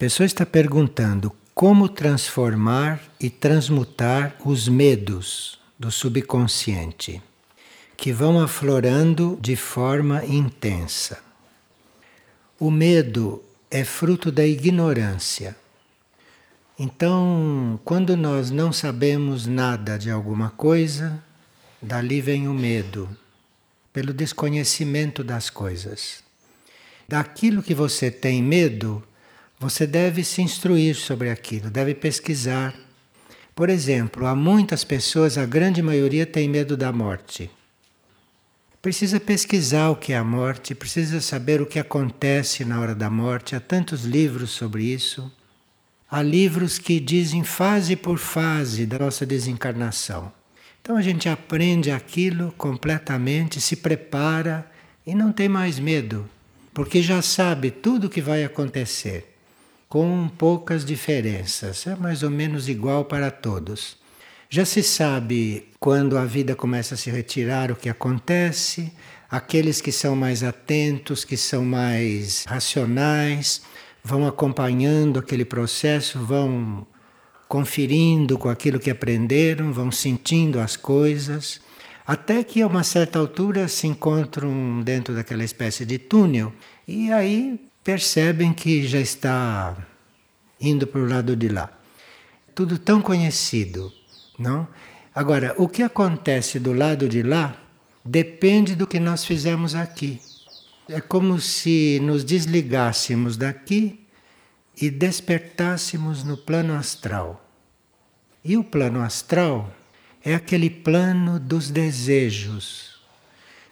pessoa está perguntando como transformar e transmutar os medos do subconsciente, que vão aflorando de forma intensa. O medo é fruto da ignorância. Então, quando nós não sabemos nada de alguma coisa, dali vem o medo, pelo desconhecimento das coisas. Daquilo que você tem medo, você deve se instruir sobre aquilo, deve pesquisar. Por exemplo, há muitas pessoas, a grande maioria tem medo da morte. Precisa pesquisar o que é a morte, precisa saber o que acontece na hora da morte. Há tantos livros sobre isso. Há livros que dizem fase por fase da nossa desencarnação. Então a gente aprende aquilo completamente, se prepara e não tem mais medo, porque já sabe tudo o que vai acontecer com poucas diferenças, é mais ou menos igual para todos. Já se sabe quando a vida começa a se retirar o que acontece, aqueles que são mais atentos, que são mais racionais, vão acompanhando aquele processo, vão conferindo com aquilo que aprenderam, vão sentindo as coisas, até que a uma certa altura se encontram dentro daquela espécie de túnel. E aí percebem que já está indo para o lado de lá. Tudo tão conhecido, não? Agora, o que acontece do lado de lá depende do que nós fizemos aqui. É como se nos desligássemos daqui e despertássemos no plano astral. E o plano astral é aquele plano dos desejos.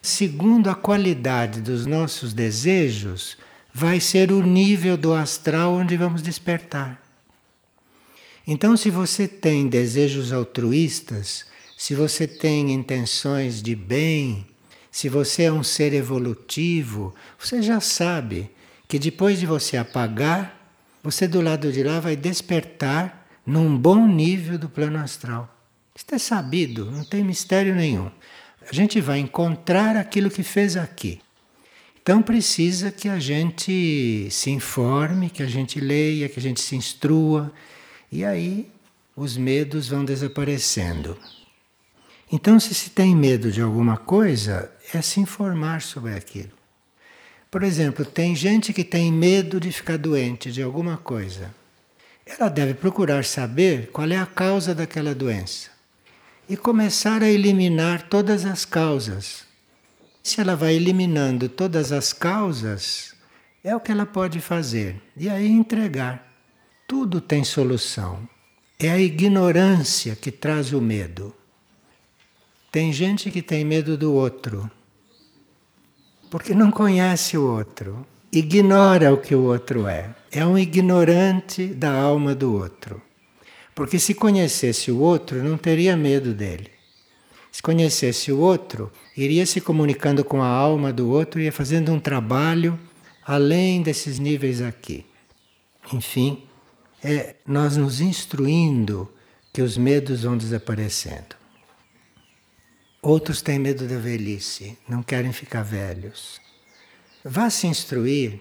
Segundo a qualidade dos nossos desejos, vai ser o nível do astral onde vamos despertar. Então, se você tem desejos altruístas, se você tem intenções de bem, se você é um ser evolutivo, você já sabe que depois de você apagar, você do lado de lá vai despertar num bom nível do plano astral. Isso é sabido, não tem mistério nenhum. A gente vai encontrar aquilo que fez aqui. Então precisa que a gente se informe, que a gente leia, que a gente se instrua, e aí os medos vão desaparecendo. Então, se se tem medo de alguma coisa, é se informar sobre aquilo. Por exemplo, tem gente que tem medo de ficar doente de alguma coisa. Ela deve procurar saber qual é a causa daquela doença e começar a eliminar todas as causas se ela vai eliminando todas as causas, é o que ela pode fazer. E aí entregar. Tudo tem solução. É a ignorância que traz o medo. Tem gente que tem medo do outro, porque não conhece o outro, ignora o que o outro é. É um ignorante da alma do outro. Porque se conhecesse o outro, não teria medo dele. Se conhecesse o outro, iria se comunicando com a alma do outro, ia fazendo um trabalho além desses níveis aqui. Enfim, é nós nos instruindo que os medos vão desaparecendo. Outros têm medo da velhice, não querem ficar velhos. Vá se instruir.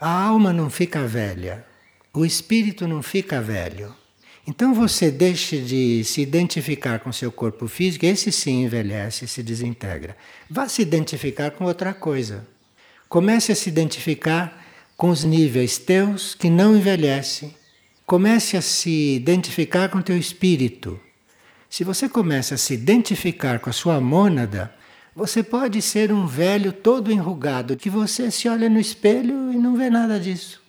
A alma não fica velha, o espírito não fica velho. Então você deixe de se identificar com seu corpo físico, esse sim envelhece, se desintegra. Vá se identificar com outra coisa. Comece a se identificar com os níveis teus que não envelhecem. Comece a se identificar com teu espírito. Se você começa a se identificar com a sua mônada, você pode ser um velho todo enrugado, que você se olha no espelho e não vê nada disso.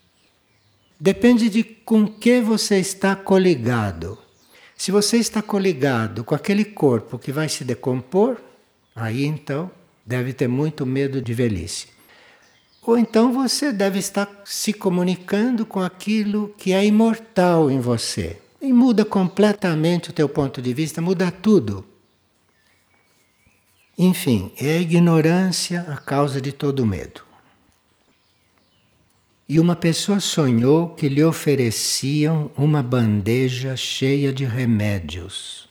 Depende de com que você está coligado. Se você está coligado com aquele corpo que vai se decompor, aí então deve ter muito medo de velhice. Ou então você deve estar se comunicando com aquilo que é imortal em você. E muda completamente o teu ponto de vista, muda tudo. Enfim, é a ignorância a causa de todo medo. E uma pessoa sonhou que lhe ofereciam uma bandeja cheia de remédios.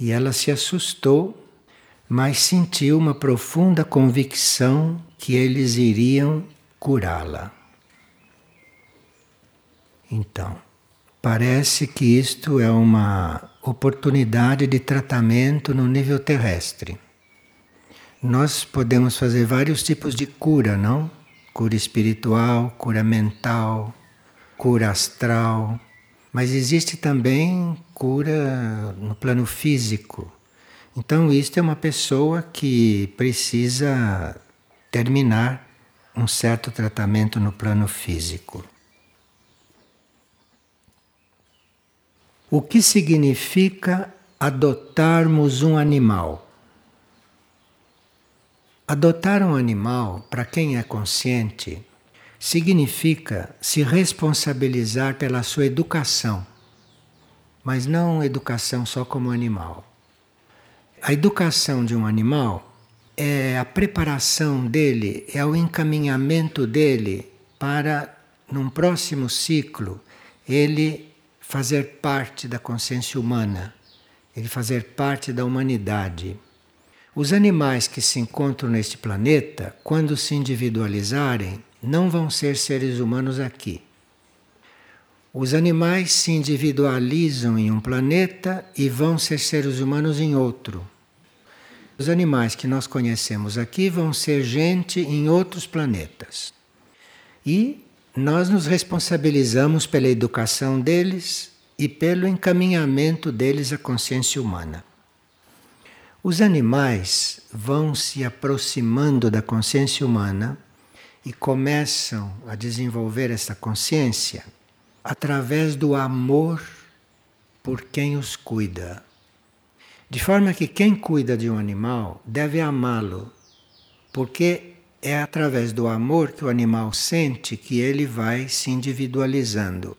E ela se assustou, mas sentiu uma profunda convicção que eles iriam curá-la. Então, parece que isto é uma oportunidade de tratamento no nível terrestre. Nós podemos fazer vários tipos de cura, não? Cura espiritual, cura mental, cura astral, mas existe também cura no plano físico. Então, isto é uma pessoa que precisa terminar um certo tratamento no plano físico. O que significa adotarmos um animal? Adotar um animal, para quem é consciente, significa se responsabilizar pela sua educação, mas não educação só como animal. A educação de um animal é a preparação dele, é o encaminhamento dele para, num próximo ciclo, ele fazer parte da consciência humana, ele fazer parte da humanidade. Os animais que se encontram neste planeta, quando se individualizarem, não vão ser seres humanos aqui. Os animais se individualizam em um planeta e vão ser seres humanos em outro. Os animais que nós conhecemos aqui vão ser gente em outros planetas. E nós nos responsabilizamos pela educação deles e pelo encaminhamento deles à consciência humana. Os animais vão se aproximando da consciência humana e começam a desenvolver essa consciência através do amor por quem os cuida. De forma que quem cuida de um animal deve amá-lo, porque é através do amor que o animal sente que ele vai se individualizando.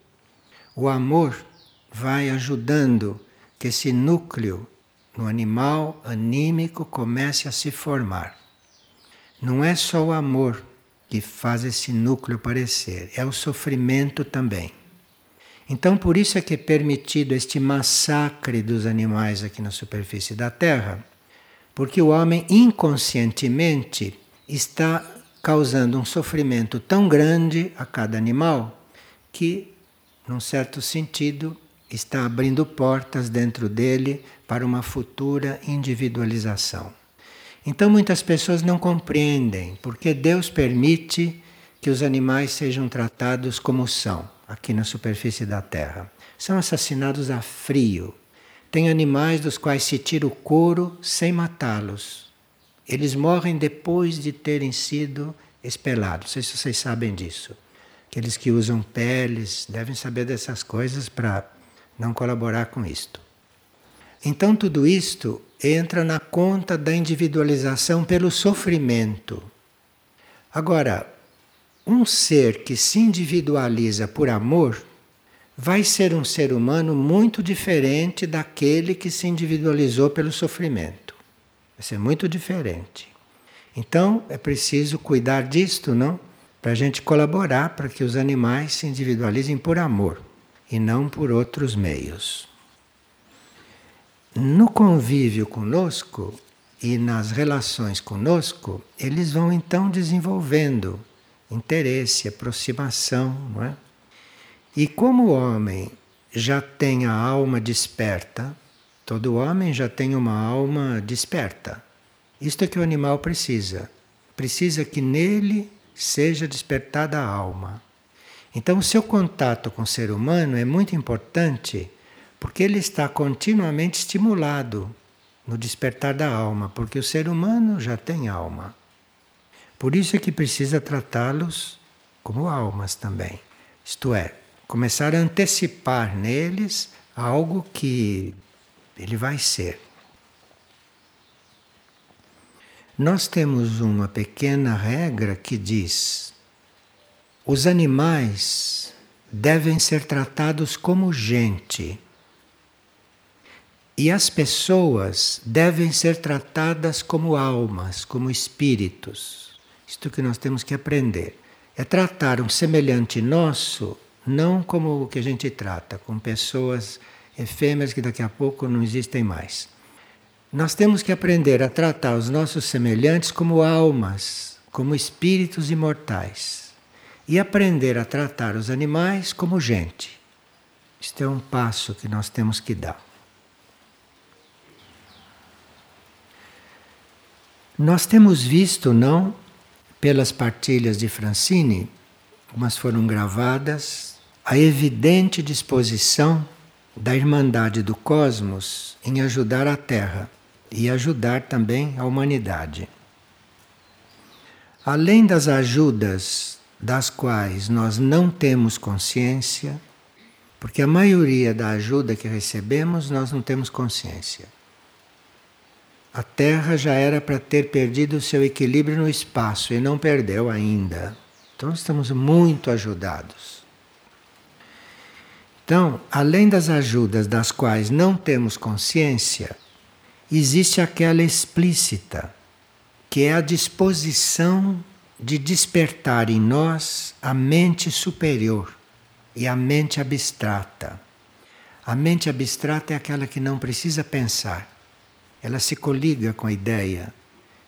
O amor vai ajudando que esse núcleo no animal anímico comece a se formar. Não é só o amor que faz esse núcleo aparecer, é o sofrimento também. Então, por isso é que é permitido este massacre dos animais aqui na superfície da Terra, porque o homem inconscientemente está causando um sofrimento tão grande a cada animal que, num certo sentido, está abrindo portas dentro dele para uma futura individualização. Então muitas pessoas não compreendem porque Deus permite que os animais sejam tratados como são aqui na superfície da Terra. São assassinados a frio. Tem animais dos quais se tira o couro sem matá-los. Eles morrem depois de terem sido espelados. Não sei se vocês sabem disso. Aqueles que usam peles devem saber dessas coisas para não colaborar com isto. Então tudo isto entra na conta da individualização pelo sofrimento. Agora, um ser que se individualiza por amor vai ser um ser humano muito diferente daquele que se individualizou pelo sofrimento. Vai ser muito diferente. Então é preciso cuidar disto, não? Para a gente colaborar para que os animais se individualizem por amor e não por outros meios. No convívio conosco e nas relações conosco, eles vão então desenvolvendo interesse, aproximação, não é? E como o homem já tem a alma desperta, todo homem já tem uma alma desperta. Isto é que o animal precisa. Precisa que nele seja despertada a alma. Então, o seu contato com o ser humano é muito importante porque ele está continuamente estimulado no despertar da alma, porque o ser humano já tem alma. Por isso é que precisa tratá-los como almas também. Isto é, começar a antecipar neles algo que ele vai ser. Nós temos uma pequena regra que diz: os animais devem ser tratados como gente. E as pessoas devem ser tratadas como almas, como espíritos. Isto que nós temos que aprender. É tratar um semelhante nosso não como o que a gente trata, com pessoas efêmeras que daqui a pouco não existem mais. Nós temos que aprender a tratar os nossos semelhantes como almas, como espíritos imortais. E aprender a tratar os animais como gente. Este é um passo que nós temos que dar. Nós temos visto, não, pelas partilhas de Francine, umas foram gravadas, a evidente disposição da Irmandade do Cosmos em ajudar a Terra e ajudar também a humanidade. Além das ajudas das quais nós não temos consciência, porque a maioria da ajuda que recebemos nós não temos consciência. A Terra já era para ter perdido o seu equilíbrio no espaço e não perdeu ainda. Então estamos muito ajudados. Então, além das ajudas das quais não temos consciência, existe aquela explícita, que é a disposição de despertar em nós a mente superior e a mente abstrata. A mente abstrata é aquela que não precisa pensar. Ela se coliga com a ideia,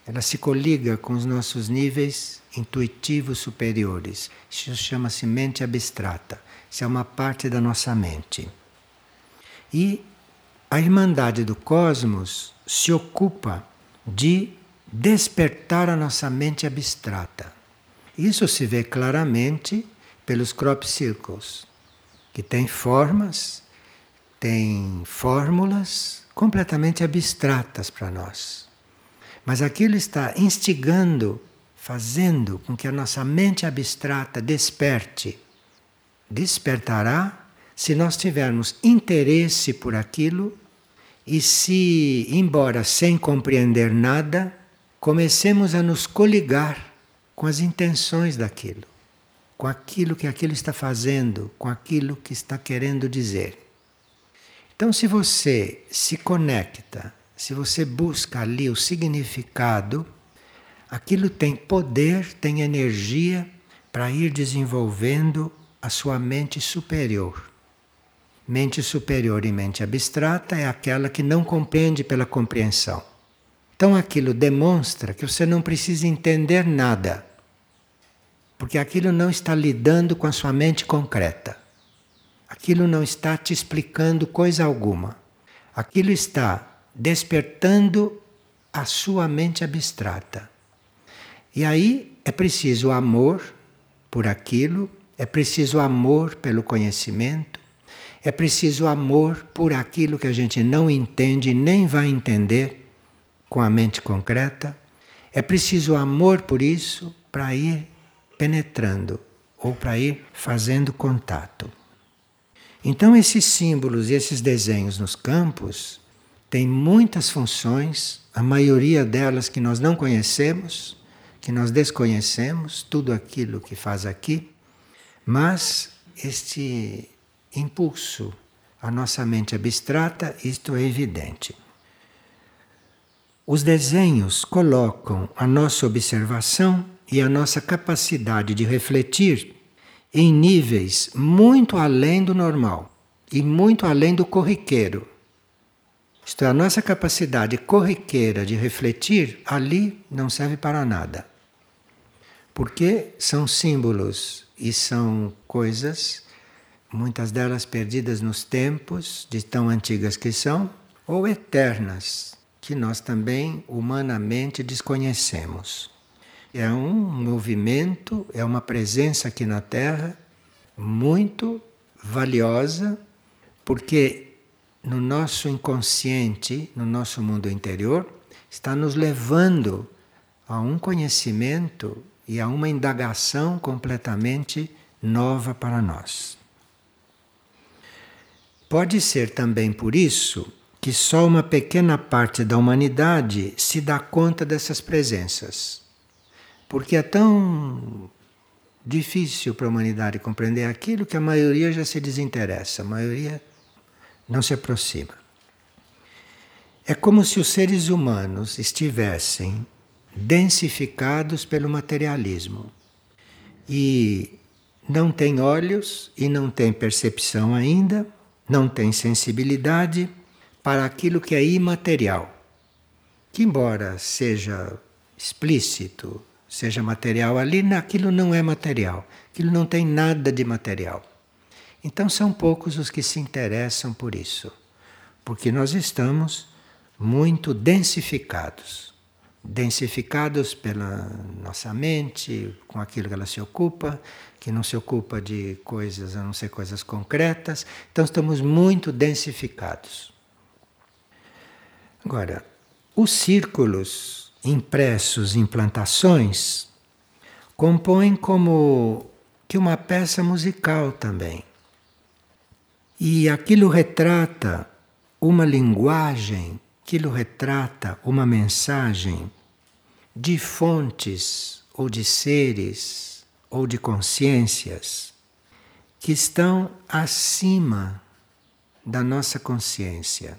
ela se coliga com os nossos níveis intuitivos superiores. Isso chama-se mente abstrata. Isso é uma parte da nossa mente. E a Irmandade do Cosmos se ocupa de despertar a nossa mente abstrata. Isso se vê claramente pelos crop circles, que têm formas, têm fórmulas completamente abstratas para nós. Mas aquilo está instigando, fazendo com que a nossa mente abstrata desperte despertará se nós tivermos interesse por aquilo e se, embora sem compreender nada, comecemos a nos coligar com as intenções daquilo, com aquilo que aquilo está fazendo, com aquilo que está querendo dizer. Então, se você se conecta, se você busca ali o significado, aquilo tem poder, tem energia para ir desenvolvendo a sua mente superior. Mente superior e mente abstrata é aquela que não compreende pela compreensão. Então aquilo demonstra que você não precisa entender nada, porque aquilo não está lidando com a sua mente concreta. Aquilo não está te explicando coisa alguma. Aquilo está despertando a sua mente abstrata. E aí é preciso amor por aquilo é preciso amor pelo conhecimento, é preciso amor por aquilo que a gente não entende nem vai entender com a mente concreta. É preciso amor por isso para ir penetrando ou para ir fazendo contato. Então, esses símbolos e esses desenhos nos campos têm muitas funções, a maioria delas que nós não conhecemos, que nós desconhecemos, tudo aquilo que faz aqui. Mas este impulso à nossa mente abstrata, isto é evidente. Os desenhos colocam a nossa observação e a nossa capacidade de refletir em níveis muito além do normal e muito além do corriqueiro. Isto é, a nossa capacidade corriqueira de refletir ali não serve para nada. Porque são símbolos e são coisas, muitas delas perdidas nos tempos, de tão antigas que são, ou eternas, que nós também humanamente desconhecemos. É um movimento, é uma presença aqui na Terra muito valiosa, porque no nosso inconsciente, no nosso mundo interior, está nos levando a um conhecimento e a uma indagação completamente nova para nós. Pode ser também por isso que só uma pequena parte da humanidade se dá conta dessas presenças. Porque é tão difícil para a humanidade compreender aquilo que a maioria já se desinteressa, a maioria não se aproxima. É como se os seres humanos estivessem densificados pelo materialismo. E não tem olhos e não tem percepção ainda, não tem sensibilidade para aquilo que é imaterial, que, embora seja explícito seja material ali, aquilo não é material, aquilo não tem nada de material. Então são poucos os que se interessam por isso, porque nós estamos muito densificados densificados pela nossa mente, com aquilo que ela se ocupa, que não se ocupa de coisas a não ser coisas concretas. Então estamos muito densificados. Agora, os círculos impressos em plantações compõem como que uma peça musical também. E aquilo retrata uma linguagem aquilo retrata uma mensagem de fontes ou de seres ou de consciências que estão acima da nossa consciência.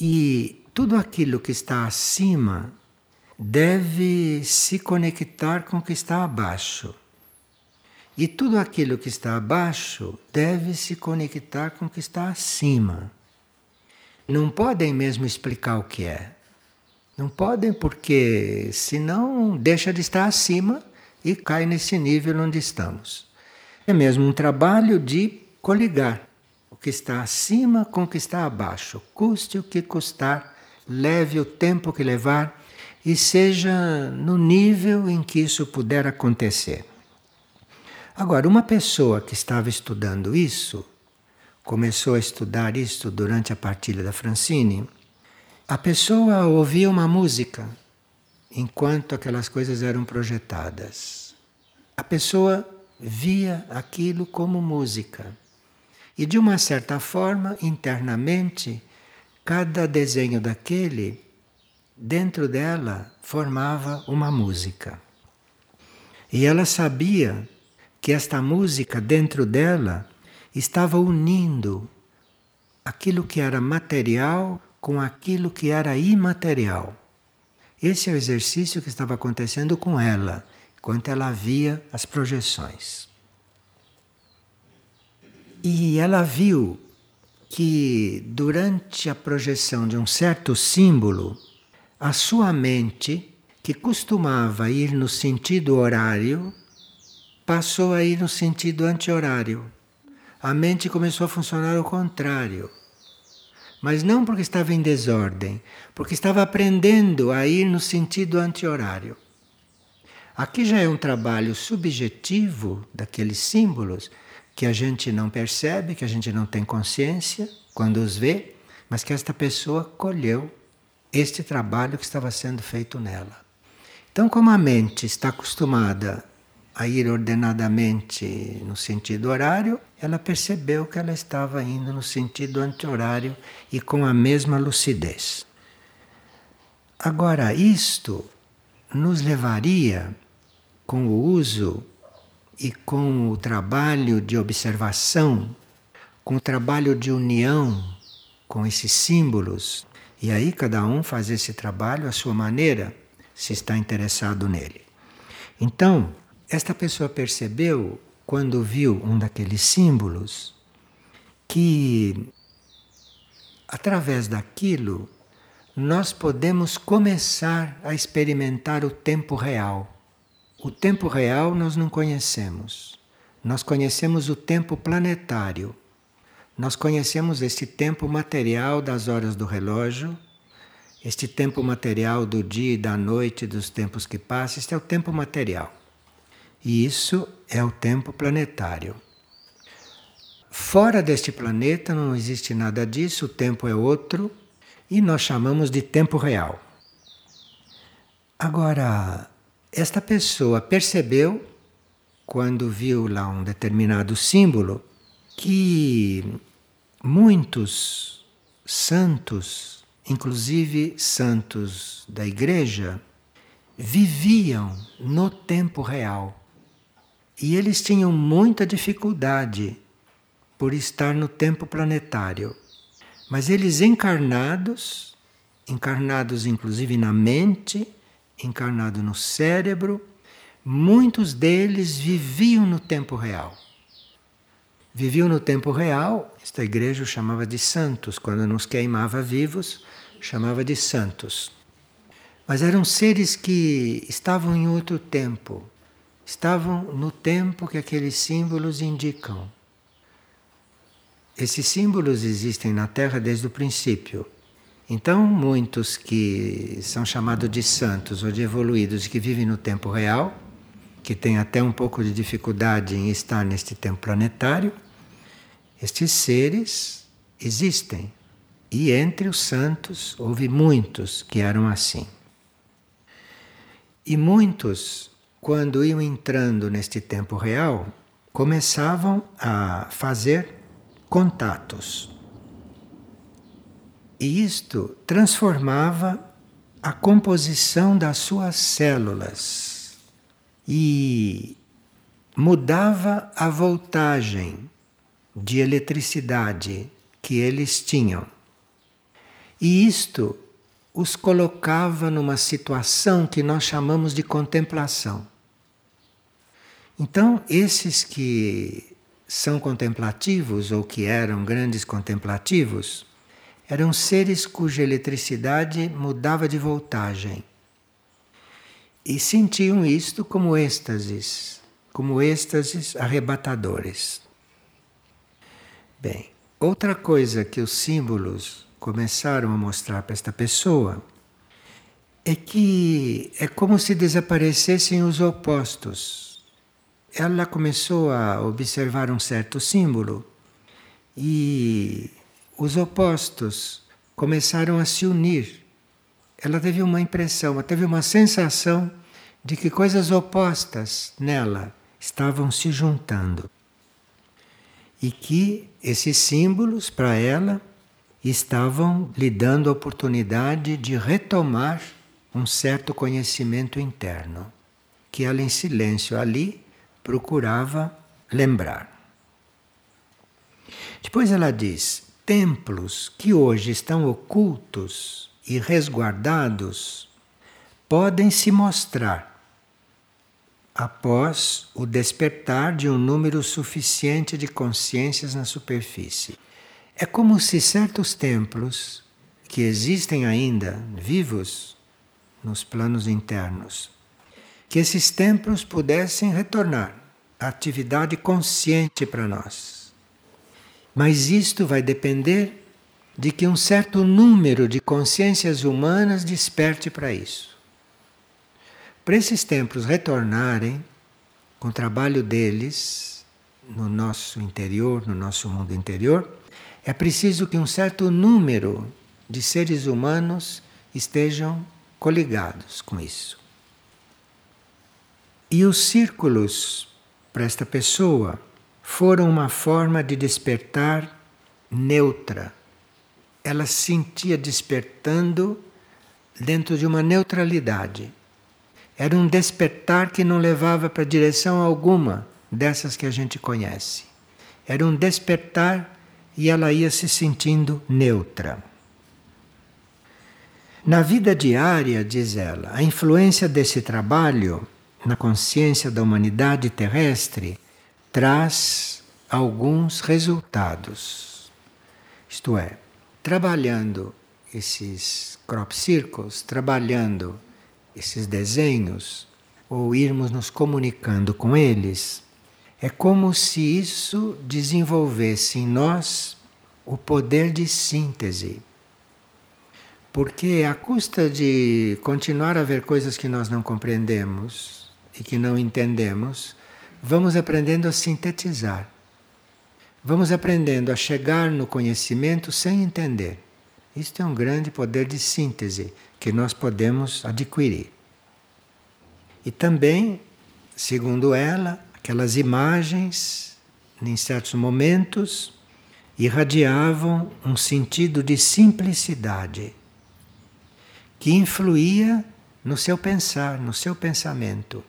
E tudo aquilo que está acima deve se conectar com o que está abaixo. E tudo aquilo que está abaixo deve se conectar com o que está acima não podem mesmo explicar o que é. Não podem porque senão deixa de estar acima e cai nesse nível onde estamos. É mesmo um trabalho de coligar que está acima com o que está abaixo. Custe o que custar, leve o tempo que levar e seja no nível em que isso puder acontecer. Agora, uma pessoa que estava estudando isso começou a estudar isto durante a partilha da Francine, a pessoa ouvia uma música enquanto aquelas coisas eram projetadas. A pessoa via aquilo como música. E de uma certa forma, internamente, cada desenho daquele, dentro dela, formava uma música. E ela sabia que esta música dentro dela estava unindo aquilo que era material com aquilo que era imaterial. Esse é o exercício que estava acontecendo com ela, enquanto ela via as projeções. E ela viu que durante a projeção de um certo símbolo, a sua mente, que costumava ir no sentido horário, passou a ir no sentido anti-horário a mente começou a funcionar ao contrário. Mas não porque estava em desordem, porque estava aprendendo a ir no sentido anti-horário. Aqui já é um trabalho subjetivo daqueles símbolos que a gente não percebe, que a gente não tem consciência quando os vê, mas que esta pessoa colheu este trabalho que estava sendo feito nela. Então, como a mente está acostumada a ir ordenadamente no sentido horário, ela percebeu que ela estava indo no sentido anti-horário e com a mesma lucidez. Agora, isto nos levaria, com o uso e com o trabalho de observação, com o trabalho de união com esses símbolos, e aí cada um faz esse trabalho à sua maneira, se está interessado nele. Então, esta pessoa percebeu, quando viu um daqueles símbolos, que através daquilo nós podemos começar a experimentar o tempo real. O tempo real nós não conhecemos. Nós conhecemos o tempo planetário. Nós conhecemos este tempo material das horas do relógio, este tempo material do dia e da noite, dos tempos que passam, este é o tempo material. E isso é o tempo planetário. Fora deste planeta não existe nada disso, o tempo é outro e nós chamamos de tempo real. Agora, esta pessoa percebeu, quando viu lá um determinado símbolo, que muitos santos, inclusive santos da igreja, viviam no tempo real. E eles tinham muita dificuldade por estar no tempo planetário. Mas eles encarnados, encarnados inclusive na mente, encarnados no cérebro, muitos deles viviam no tempo real. Viviam no tempo real, esta igreja chamava de santos, quando nos queimava vivos, chamava de santos. Mas eram seres que estavam em outro tempo, estavam no tempo que aqueles símbolos indicam. Esses símbolos existem na Terra desde o princípio. Então, muitos que são chamados de santos ou de evoluídos que vivem no tempo real, que têm até um pouco de dificuldade em estar neste tempo planetário, estes seres existem. E entre os santos houve muitos que eram assim. E muitos, quando iam entrando neste tempo real, começavam a fazer contatos. E isto transformava a composição das suas células e mudava a voltagem de eletricidade que eles tinham. E isto os colocava numa situação que nós chamamos de contemplação. Então, esses que são contemplativos ou que eram grandes contemplativos, eram seres cuja eletricidade mudava de voltagem. E sentiam isto como êxtases, como êxtases arrebatadores. Bem, outra coisa que os símbolos começaram a mostrar para esta pessoa é que é como se desaparecessem os opostos. Ela começou a observar um certo símbolo e os opostos começaram a se unir. Ela teve uma impressão, teve uma sensação de que coisas opostas nela estavam se juntando e que esses símbolos para ela estavam lhe dando a oportunidade de retomar um certo conhecimento interno, que ela em silêncio ali procurava lembrar. Depois ela diz: templos que hoje estão ocultos e resguardados podem se mostrar após o despertar de um número suficiente de consciências na superfície. É como se certos templos que existem ainda vivos nos planos internos, que esses templos pudessem retornar à atividade consciente para nós. Mas isto vai depender de que um certo número de consciências humanas desperte para isso. Para esses templos retornarem com o trabalho deles no nosso interior, no nosso mundo interior, é preciso que um certo número de seres humanos estejam coligados com isso. E os círculos para esta pessoa foram uma forma de despertar neutra. Ela se sentia despertando dentro de uma neutralidade. Era um despertar que não levava para direção alguma dessas que a gente conhece. Era um despertar e ela ia se sentindo neutra. Na vida diária, diz ela, a influência desse trabalho na consciência da humanidade terrestre traz alguns resultados. Isto é, trabalhando esses crop circles, trabalhando esses desenhos, ou irmos nos comunicando com eles, é como se isso desenvolvesse em nós o poder de síntese. Porque à custa de continuar a ver coisas que nós não compreendemos e que não entendemos, vamos aprendendo a sintetizar. Vamos aprendendo a chegar no conhecimento sem entender. Isto é um grande poder de síntese que nós podemos adquirir. E também, segundo ela, aquelas imagens, em certos momentos, irradiavam um sentido de simplicidade que influía no seu pensar, no seu pensamento.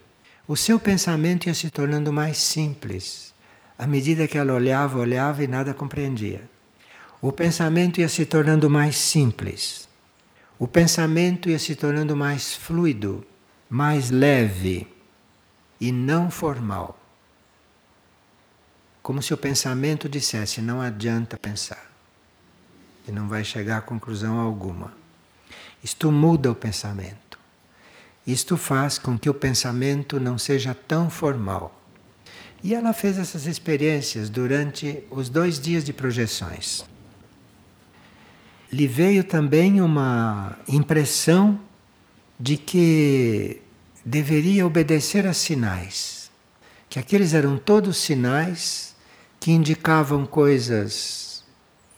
O seu pensamento ia se tornando mais simples à medida que ela olhava, olhava e nada compreendia o pensamento ia se tornando mais simples. O pensamento ia se tornando mais fluido, mais leve e não formal. Como se o pensamento dissesse: não adianta pensar, e não vai chegar a conclusão alguma. Isto muda o pensamento. Isto faz com que o pensamento não seja tão formal. E ela fez essas experiências durante os dois dias de projeções. Lhe veio também uma impressão de que deveria obedecer a sinais, que aqueles eram todos sinais que indicavam coisas,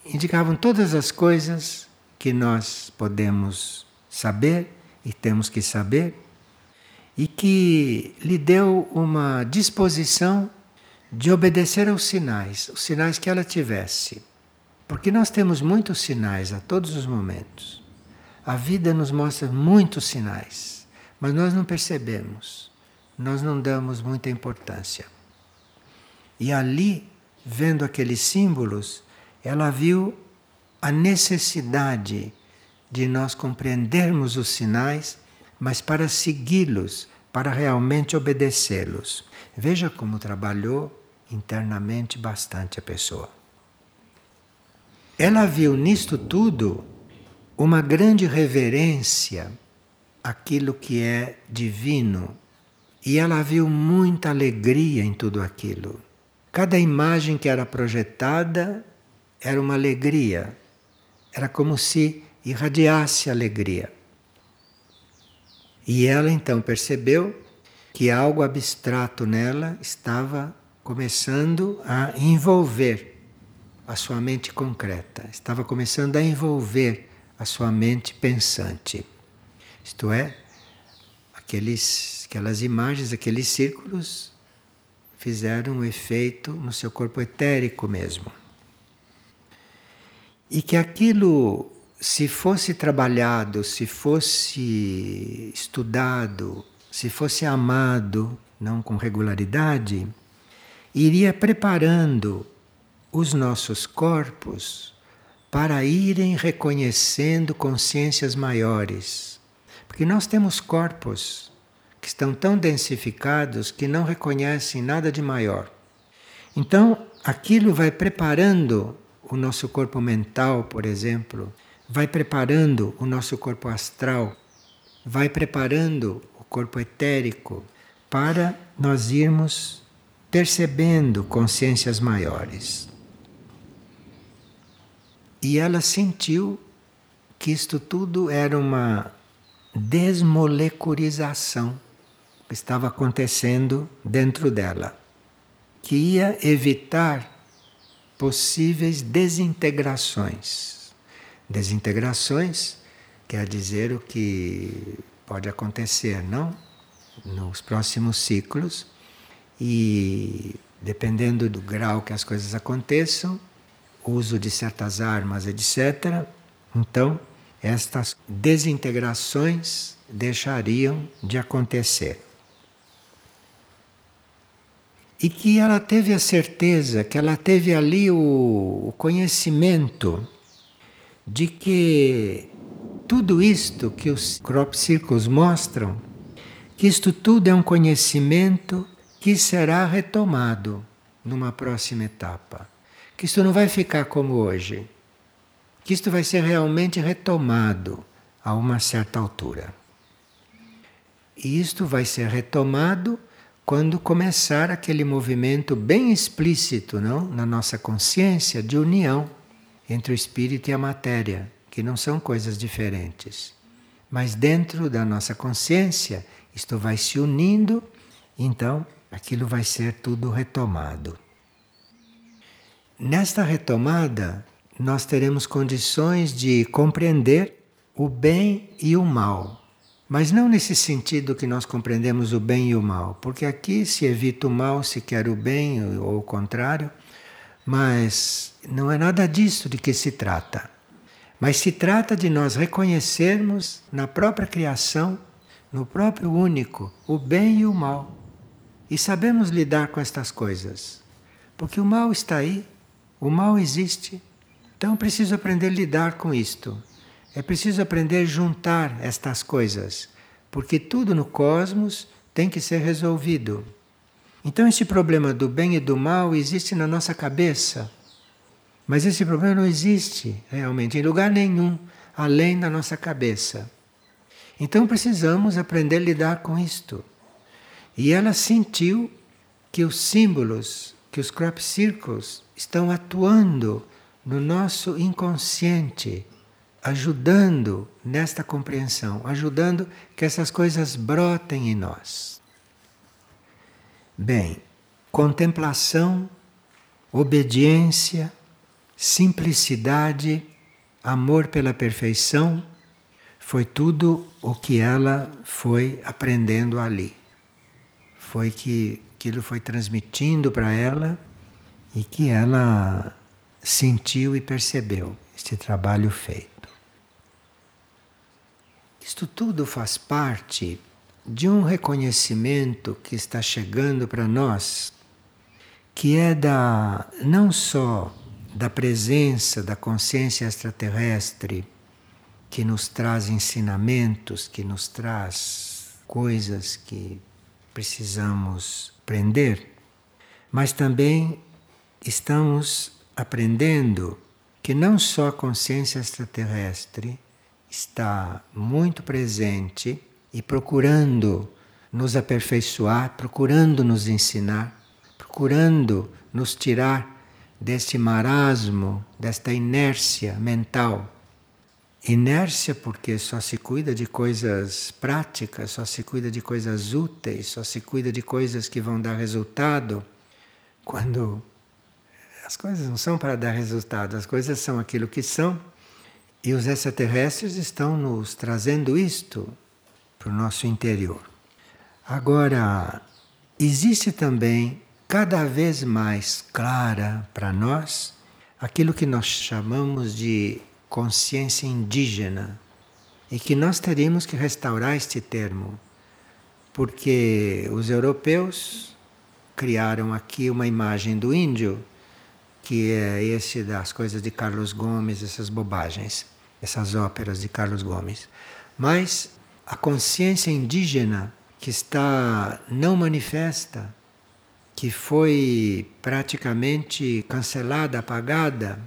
indicavam todas as coisas que nós podemos saber e temos que saber, e que lhe deu uma disposição de obedecer aos sinais, os sinais que ela tivesse. Porque nós temos muitos sinais a todos os momentos. A vida nos mostra muitos sinais, mas nós não percebemos, nós não damos muita importância. E ali, vendo aqueles símbolos, ela viu a necessidade de nós compreendermos os sinais, mas para segui-los, para realmente obedecê-los. Veja como trabalhou internamente bastante a pessoa. Ela viu nisto tudo uma grande reverência àquilo que é divino e ela viu muita alegria em tudo aquilo. Cada imagem que era projetada era uma alegria, era como se irradiasse alegria. E ela então percebeu que algo abstrato nela estava começando a envolver a sua mente concreta, estava começando a envolver a sua mente pensante. Isto é, aqueles, aquelas imagens, aqueles círculos fizeram um efeito no seu corpo etérico mesmo. E que aquilo, se fosse trabalhado, se fosse estudado, se fosse amado, não com regularidade, iria preparando os nossos corpos para irem reconhecendo consciências maiores. Porque nós temos corpos que estão tão densificados que não reconhecem nada de maior. Então, aquilo vai preparando o nosso corpo mental, por exemplo, vai preparando o nosso corpo astral, vai preparando o corpo etérico para nós irmos percebendo consciências maiores. E ela sentiu que isto tudo era uma desmolecurização que estava acontecendo dentro dela, que ia evitar possíveis desintegrações. Desintegrações quer dizer o que pode acontecer, não? Nos próximos ciclos e dependendo do grau que as coisas aconteçam, uso de certas armas, etc. Então, estas desintegrações deixariam de acontecer. E que ela teve a certeza, que ela teve ali o, conhecimento de que tudo isto que os crop circles mostram, que isto tudo é um conhecimento que será retomado numa próxima etapa. Que isto não vai ficar como hoje. Que isto vai ser realmente retomado a uma certa altura. E isto vai ser retomado quando começar aquele movimento bem explícito, não, na nossa consciência de união entre o espírito e a matéria, que não são coisas diferentes. Mas dentro da nossa consciência, isto vai se unindo, então aquilo vai ser tudo retomado. Nesta retomada, nós teremos condições de compreender o bem e o mal. Mas não nesse sentido que nós compreendemos o bem e o mal, porque aqui se evita o mal, se quer o bem, ou o contrário, mas não é nada disso de que se trata. Mas se trata de nós reconhecermos na própria criação, no próprio único, o bem e o mal. E sabemos lidar com estas coisas. Porque o mal está aí, o mal existe. Então é preciso aprender a lidar com isto. É preciso aprender a juntar estas coisas. Porque tudo no cosmos tem que ser resolvido. Então esse problema do bem e do mal existe na nossa cabeça. Mas esse problema não existe realmente em lugar nenhum além da nossa cabeça. Então precisamos aprender a lidar com isto. E ela sentiu que os símbolos, que os crop circles estão atuando no nosso inconsciente, ajudando nesta compreensão, ajudando que essas coisas brotem em nós. Bem, contemplação, obediência, simplicidade, amor pela perfeição, foi tudo o que ela foi aprendendo ali. Foi que aquilo foi transmitindo para ela e que ela sentiu e percebeu este trabalho feito. Isto tudo faz parte de um reconhecimento que está chegando para nós, que é da não só da presença da consciência extraterrestre que nos traz ensinamentos, que nos traz coisas que precisamos aprender, mas também estamos aprendendo que não só a consciência extraterrestre está muito presente e procurando nos aperfeiçoar, procurando nos ensinar, procurando nos tirar deste marasmo, desta inércia mental. Inércia porque só se cuida de coisas práticas, só se cuida de coisas úteis, só se cuida de coisas que vão dar resultado, quando as coisas não são para dar resultado, as coisas são aquilo que são, e os extraterrestres estão nos trazendo isto para o nosso interior. Agora, existe também cada vez mais clara para nós aquilo que nós chamamos de consciência indígena e que nós teríamos que restaurar este termo, porque os europeus criaram aqui uma imagem do índio que é esse das coisas de Carlos Gomes, essas bobagens, essas óperas de Carlos Gomes. Mas a consciência indígena que está não manifesta que foi praticamente cancelada, apagada,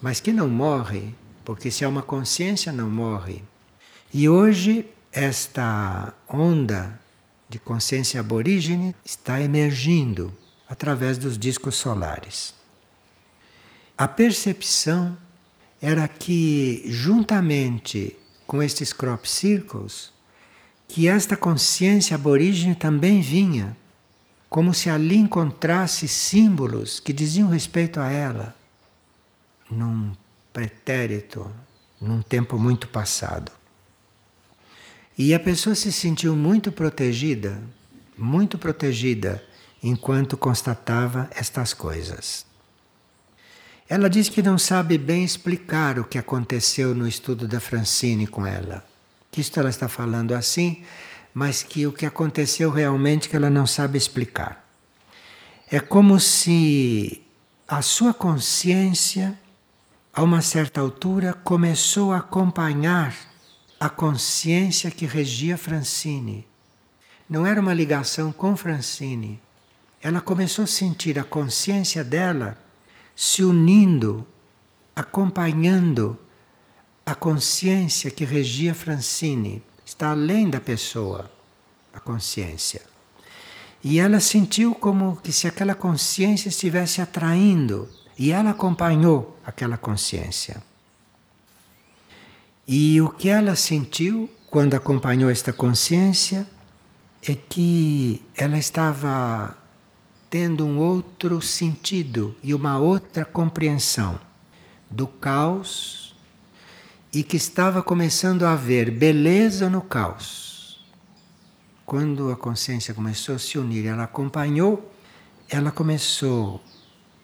mas que não morre, porque se há uma consciência, não morre. E hoje, esta onda de consciência aborígene está emergindo através dos discos solares. A percepção era que, juntamente com estes crop circles, que esta consciência aborígene também vinha como se ali encontrasse símbolos que diziam respeito a ela, num pretérito, num tempo muito passado. E a pessoa se sentiu muito protegida, muito protegida, enquanto constatava estas coisas. Ela diz que não sabe bem explicar o que aconteceu no estudo da Francine com ela. Que isto ela está falando assim mas que o que aconteceu realmente que ela não sabe explicar. É como se a sua consciência, a uma certa altura, começou a acompanhar a consciência que regia Francine. Não era uma ligação com Francine. Ela começou a sentir a consciência dela se unindo, acompanhando a consciência que regia Francine está além da pessoa, a consciência. E ela sentiu como que se aquela consciência estivesse atraindo, e ela acompanhou aquela consciência. E o que ela sentiu quando acompanhou esta consciência é que ela estava tendo um outro sentido e uma outra compreensão do caos e que estava começando a ver beleza no caos. Quando a consciência começou a se unir, ela acompanhou, ela começou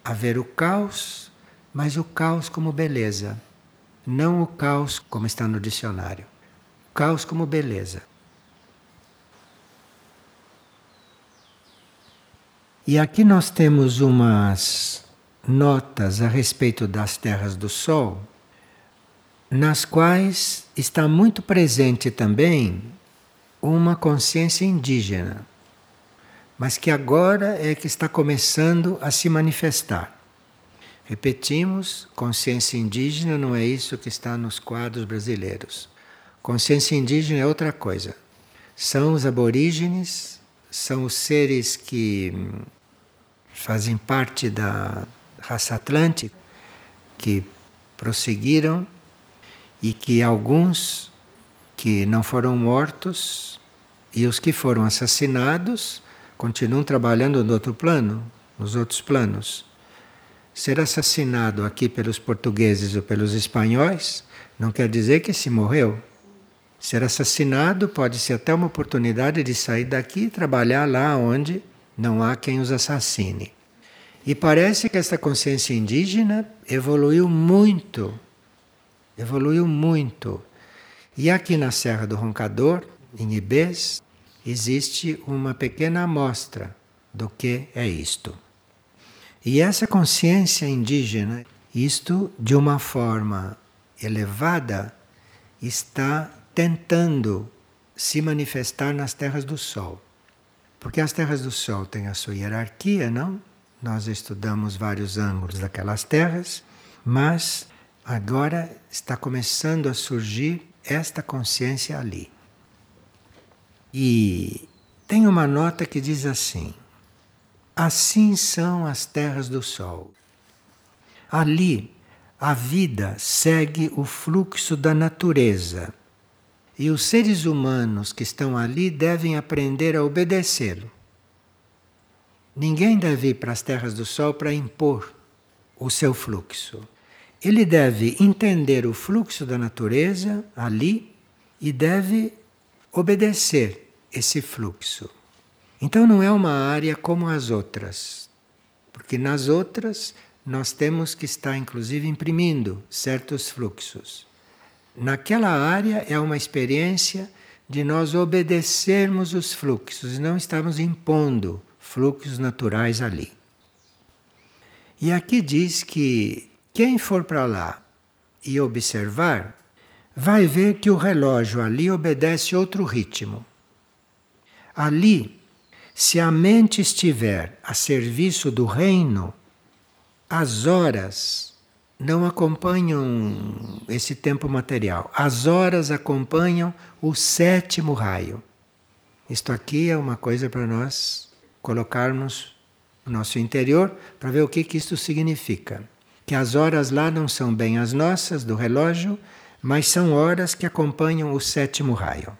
a ver o caos, mas o caos como beleza, não o caos como está no dicionário. Caos como beleza. E aqui nós temos umas notas a respeito das terras do Sol nas quais está muito presente também uma consciência indígena, mas que agora é que está começando a se manifestar. Repetimos, consciência indígena não é isso que está nos quadros brasileiros. Consciência indígena é outra coisa. São os aborígenes, são os seres que fazem parte da raça atlântica, que prosseguiram e que alguns que não foram mortos e os que foram assassinados continuam trabalhando no outro plano, nos outros planos. Ser assassinado aqui pelos portugueses ou pelos espanhóis não quer dizer que se morreu. Ser assassinado pode ser até uma oportunidade de sair daqui e trabalhar lá onde não há quem os assassine. E parece que esta consciência indígena evoluiu muito. Evoluiu muito. E aqui na Serra do Roncador, em Ibês, existe uma pequena amostra do que é isto. E essa consciência indígena, isto de uma forma elevada, está tentando se manifestar nas terras do Sol. Porque as terras do Sol têm a sua hierarquia, não? Nós estudamos vários ângulos daquelas terras, mas agora está começando a surgir esta consciência ali. E tem uma nota que diz assim: Assim são as terras do Sol. Ali a vida segue o fluxo da natureza e os seres humanos que estão ali devem aprender a obedecê-lo. Ninguém deve ir para as terras do sol para impor o seu fluxo. Ele deve entender o fluxo da natureza ali e deve obedecer esse fluxo. Então não é uma área como as outras, porque nas outras nós temos que estar inclusive imprimindo certos fluxos naquela área é uma experiência de nós obedecermos os fluxos e não estamos impondo fluxos naturais ali. E aqui diz que quem for para lá e observar, vai ver que o relógio ali obedece outro ritmo. Ali, se a mente estiver a serviço do reino, as horas não acompanham esse tempo material. As horas acompanham o sétimo raio. Isto aqui é uma coisa para nós colocarmos no nosso interior para ver o que, que isto significa. Que as horas lá não são bem as nossas do relógio, mas são horas que acompanham o sétimo raio.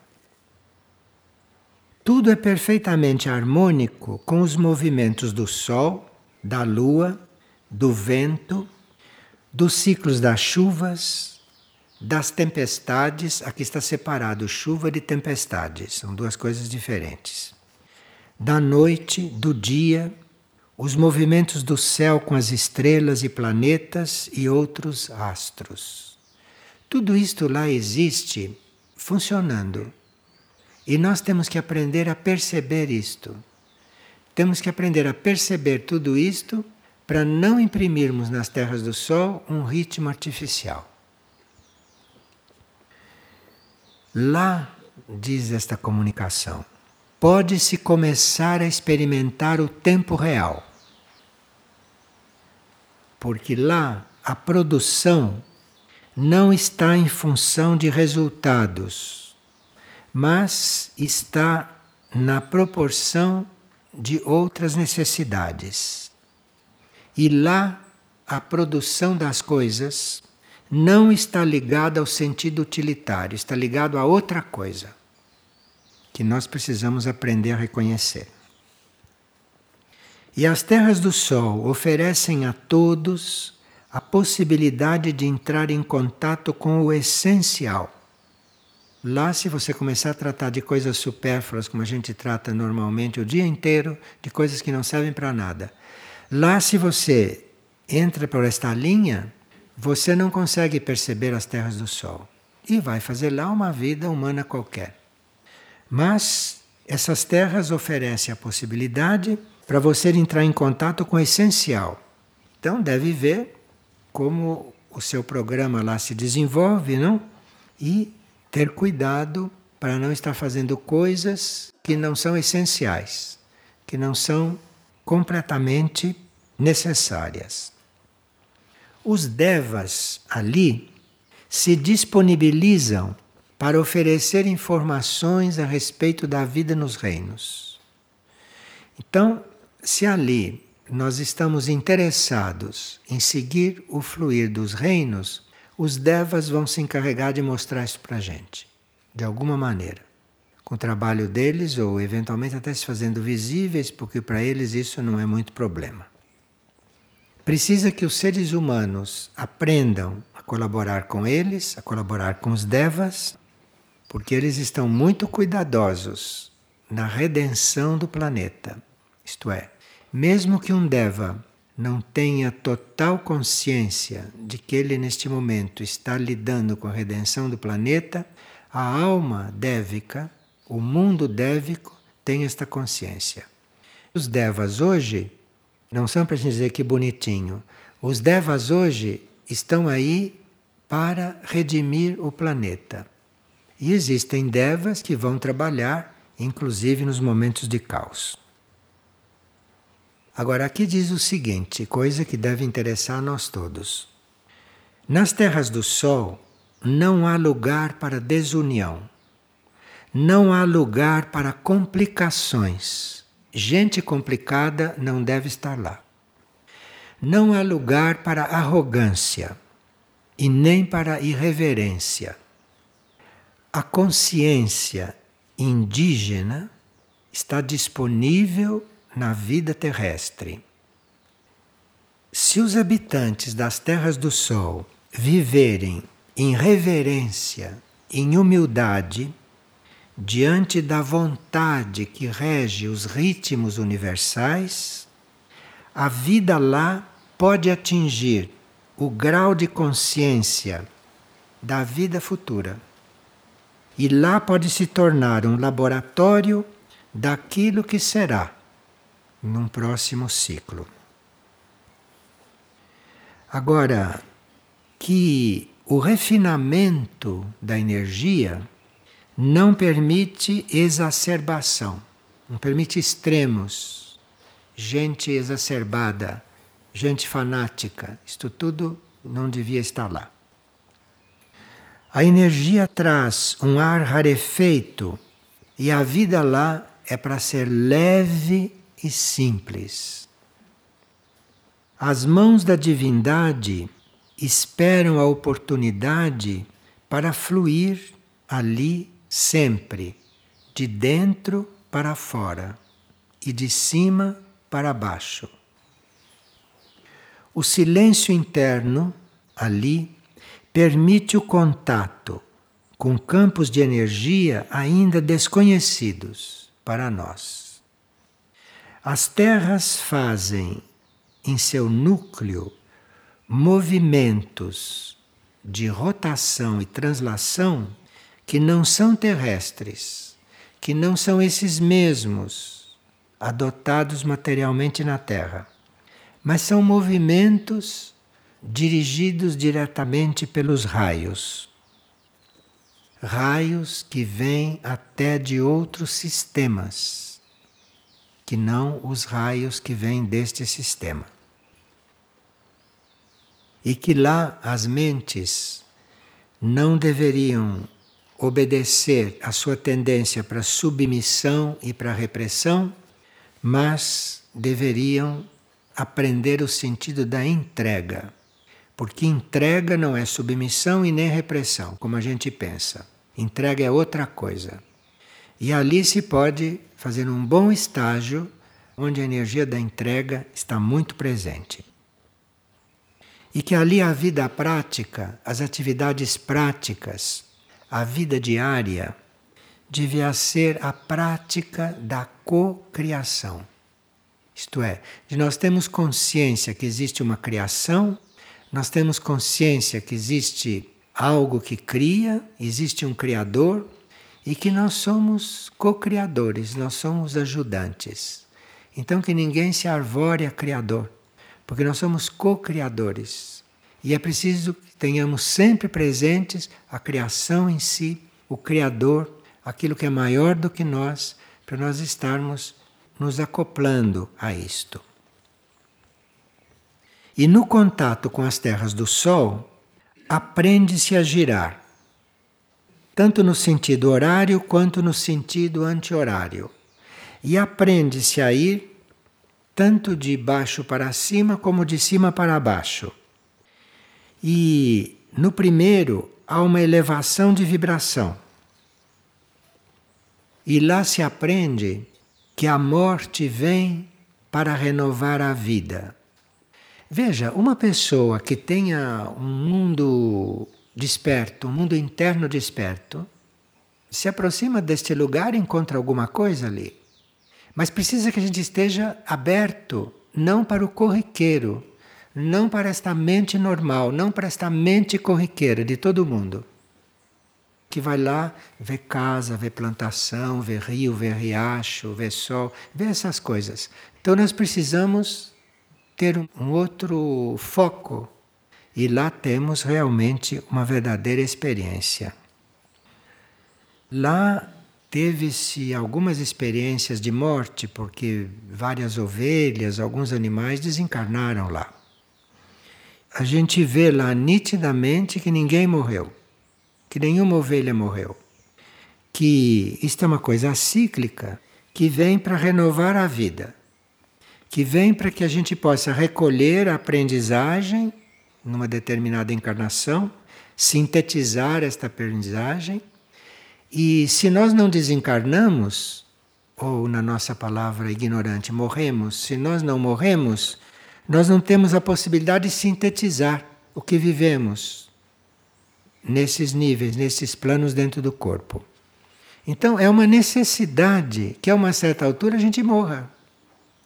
Tudo é perfeitamente harmônico com os movimentos do Sol, da Lua, do vento dos ciclos das chuvas, das tempestades, aqui está separado chuva de tempestades, são duas coisas diferentes. Da noite, do dia, os movimentos do céu com as estrelas e planetas e outros astros. Tudo isto lá existe funcionando. E nós temos que aprender a perceber isto. Temos que aprender a perceber tudo isto para não imprimirmos nas terras do Sol um ritmo artificial. Lá, diz esta comunicação, pode-se começar a experimentar o tempo real. Porque lá a produção não está em função de resultados, mas está na proporção de outras necessidades. E lá a produção das coisas não está ligada ao sentido utilitário, está ligado a outra coisa que nós precisamos aprender a reconhecer. E as terras do sol oferecem a todos a possibilidade de entrar em contato com o essencial. Lá, se você começar a tratar de coisas supérfluas, como a gente trata normalmente o dia inteiro, de coisas que não servem para nada, Lá, se você entra por esta linha, você não consegue perceber as terras do Sol e vai fazer lá uma vida humana qualquer. Mas essas terras oferecem a possibilidade para você entrar em contato com o essencial. Então, deve ver como o seu programa lá se desenvolve, não? E ter cuidado para não estar fazendo coisas que não são essenciais, que não são completamente necessárias. Os devas ali se disponibilizam para oferecer informações a respeito da vida nos reinos. Então, se ali nós estamos interessados em seguir o fluir dos reinos, os devas vão se encarregar de mostrar isso para a gente, de alguma maneira. Com o trabalho deles, ou eventualmente até se fazendo visíveis, porque para eles isso não é muito problema. Precisa que os seres humanos aprendam a colaborar com eles, a colaborar com os devas, porque eles estão muito cuidadosos na redenção do planeta. Isto é, mesmo que um Deva não tenha total consciência de que ele neste momento está lidando com a redenção do planeta, a alma dévica, o mundo dévico, tem esta consciência. Os Devas hoje, não são para dizer que bonitinho, os Devas hoje estão aí para redimir o planeta. E existem Devas que vão trabalhar, inclusive nos momentos de caos. Agora, aqui diz o seguinte, coisa que deve interessar a nós todos. Nas terras do Sol não há lugar para desunião, não há lugar para complicações. Gente complicada não deve estar lá. Não há lugar para arrogância e nem para irreverência. A consciência indígena está disponível na vida terrestre. Se os habitantes das terras do Sol viverem em reverência, em humildade, diante da vontade que rege os ritmos universais, a vida lá pode atingir o grau de consciência da vida futura. E lá pode se tornar um laboratório daquilo que será num próximo ciclo. Agora, que o refinamento da energia não permite exacerbação, não permite extremos, gente exacerbada, gente fanática, isto tudo não devia estar lá. A energia traz um ar rarefeito e a vida lá é para ser leve e simples. As mãos da divindade esperam a oportunidade para fluir ali sempre, de dentro para fora e de cima para baixo. O silêncio interno, ali, permite o contato com campos de energia ainda desconhecidos para nós. As terras fazem em seu núcleo movimentos de rotação e translação que não são terrestres, que não são esses mesmos adotados materialmente na Terra, mas são movimentos dirigidos diretamente pelos raios. Raios que vêm até de outros sistemas que não os raios que vêm deste sistema. E que lá as mentes não deveriam obedecer à sua tendência para submissão e para repressão, mas deveriam aprender o sentido da entrega. Porque entrega não é submissão e nem repressão, como a gente pensa. Entrega é outra coisa. E ali se pode fazer um bom estágio onde a energia da entrega está muito presente. E que ali a vida prática, as atividades práticas, a vida diária, devia ser a prática da cocriação. Isto é, de nós temos consciência que existe uma criação, nós temos consciência que existe algo que cria, existe um criador, e que nós somos co-criadores, nós somos ajudantes. Então que ninguém se arvore a criador, porque nós somos co-criadores. E é preciso que tenhamos sempre presentes a criação em si, o criador, aquilo que é maior do que nós, para nós estarmos nos acoplando a isto. E no contato com as terras do Sol, aprende-se a girar tanto no sentido horário quanto no sentido anti-horário. E aprende-se a ir tanto de baixo para cima como de cima para baixo. E no primeiro há uma elevação de vibração. E lá se aprende que a morte vem para renovar a vida. Veja, uma pessoa que tenha um mundo desperto, um mundo interno desperto, se aproxima deste lugar e encontra alguma coisa ali. Mas precisa que a gente esteja aberto, não para o corriqueiro, não para esta mente normal, não para esta mente corriqueira de todo mundo. Que vai lá, vê casa, vê plantação, vê rio, vê riacho, vê sol, vê essas coisas. Então nós precisamos ter um outro foco. E lá temos realmente uma verdadeira experiência. Lá Teve-se algumas experiências de morte, porque várias ovelhas, alguns animais desencarnaram lá. A gente vê lá nitidamente que ninguém morreu, que nenhuma ovelha morreu. Que isto é uma coisa cíclica que vem para renovar a vida, que vem para que a gente possa recolher a aprendizagem numa determinada encarnação, sintetizar esta aprendizagem e se nós não desencarnamos, ou na nossa palavra ignorante, morremos, se nós não morremos, nós não temos a possibilidade de sintetizar o que vivemos nesses níveis, nesses planos dentro do corpo. Então é uma necessidade que a uma certa altura a gente morra.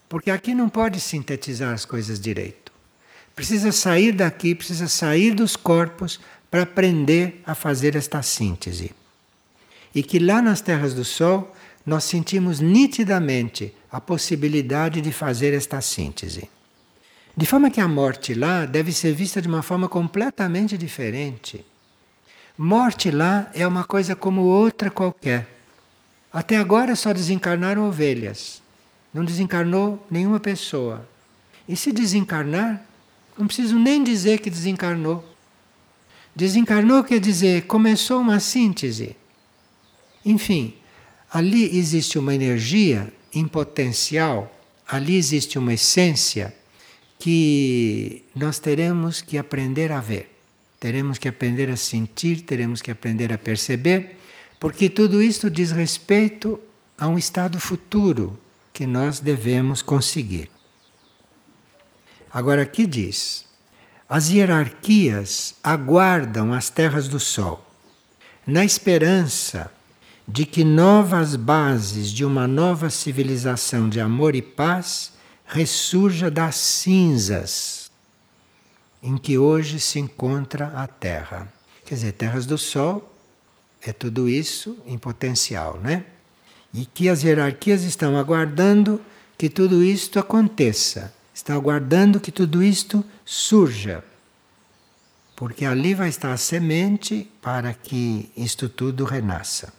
Porque aqui não pode sintetizar as coisas direito. Precisa sair daqui, precisa sair dos corpos para aprender a fazer esta síntese e que lá nas terras do Sol nós sentimos nitidamente a possibilidade de fazer esta síntese. De forma que a morte lá deve ser vista de uma forma completamente diferente. Morte lá é uma coisa como outra qualquer. Até agora só desencarnaram ovelhas, não desencarnou nenhuma pessoa. E se desencarnar, não preciso nem dizer que desencarnou. Desencarnou quer dizer começou uma síntese. Enfim, ali existe uma energia em potencial, ali existe uma essência que nós teremos que aprender a ver, teremos que aprender a sentir, teremos que aprender a perceber, porque tudo isto diz respeito a um estado futuro que nós devemos conseguir. Agora aqui diz: as hierarquias aguardam as terras do sol, na esperança de que novas bases de uma nova civilização de amor e paz ressurja das cinzas em que hoje se encontra a Terra. Quer dizer, terras do Sol é tudo isso em potencial, né? E que as hierarquias estão aguardando que tudo isto aconteça, estão aguardando que tudo isto surja. Porque ali vai estar a semente para que isto tudo renasça.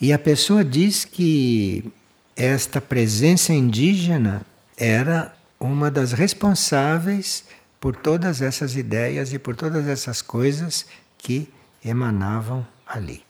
E a pessoa diz que esta presença indígena era uma das responsáveis por todas essas ideias e por todas essas coisas que emanavam ali.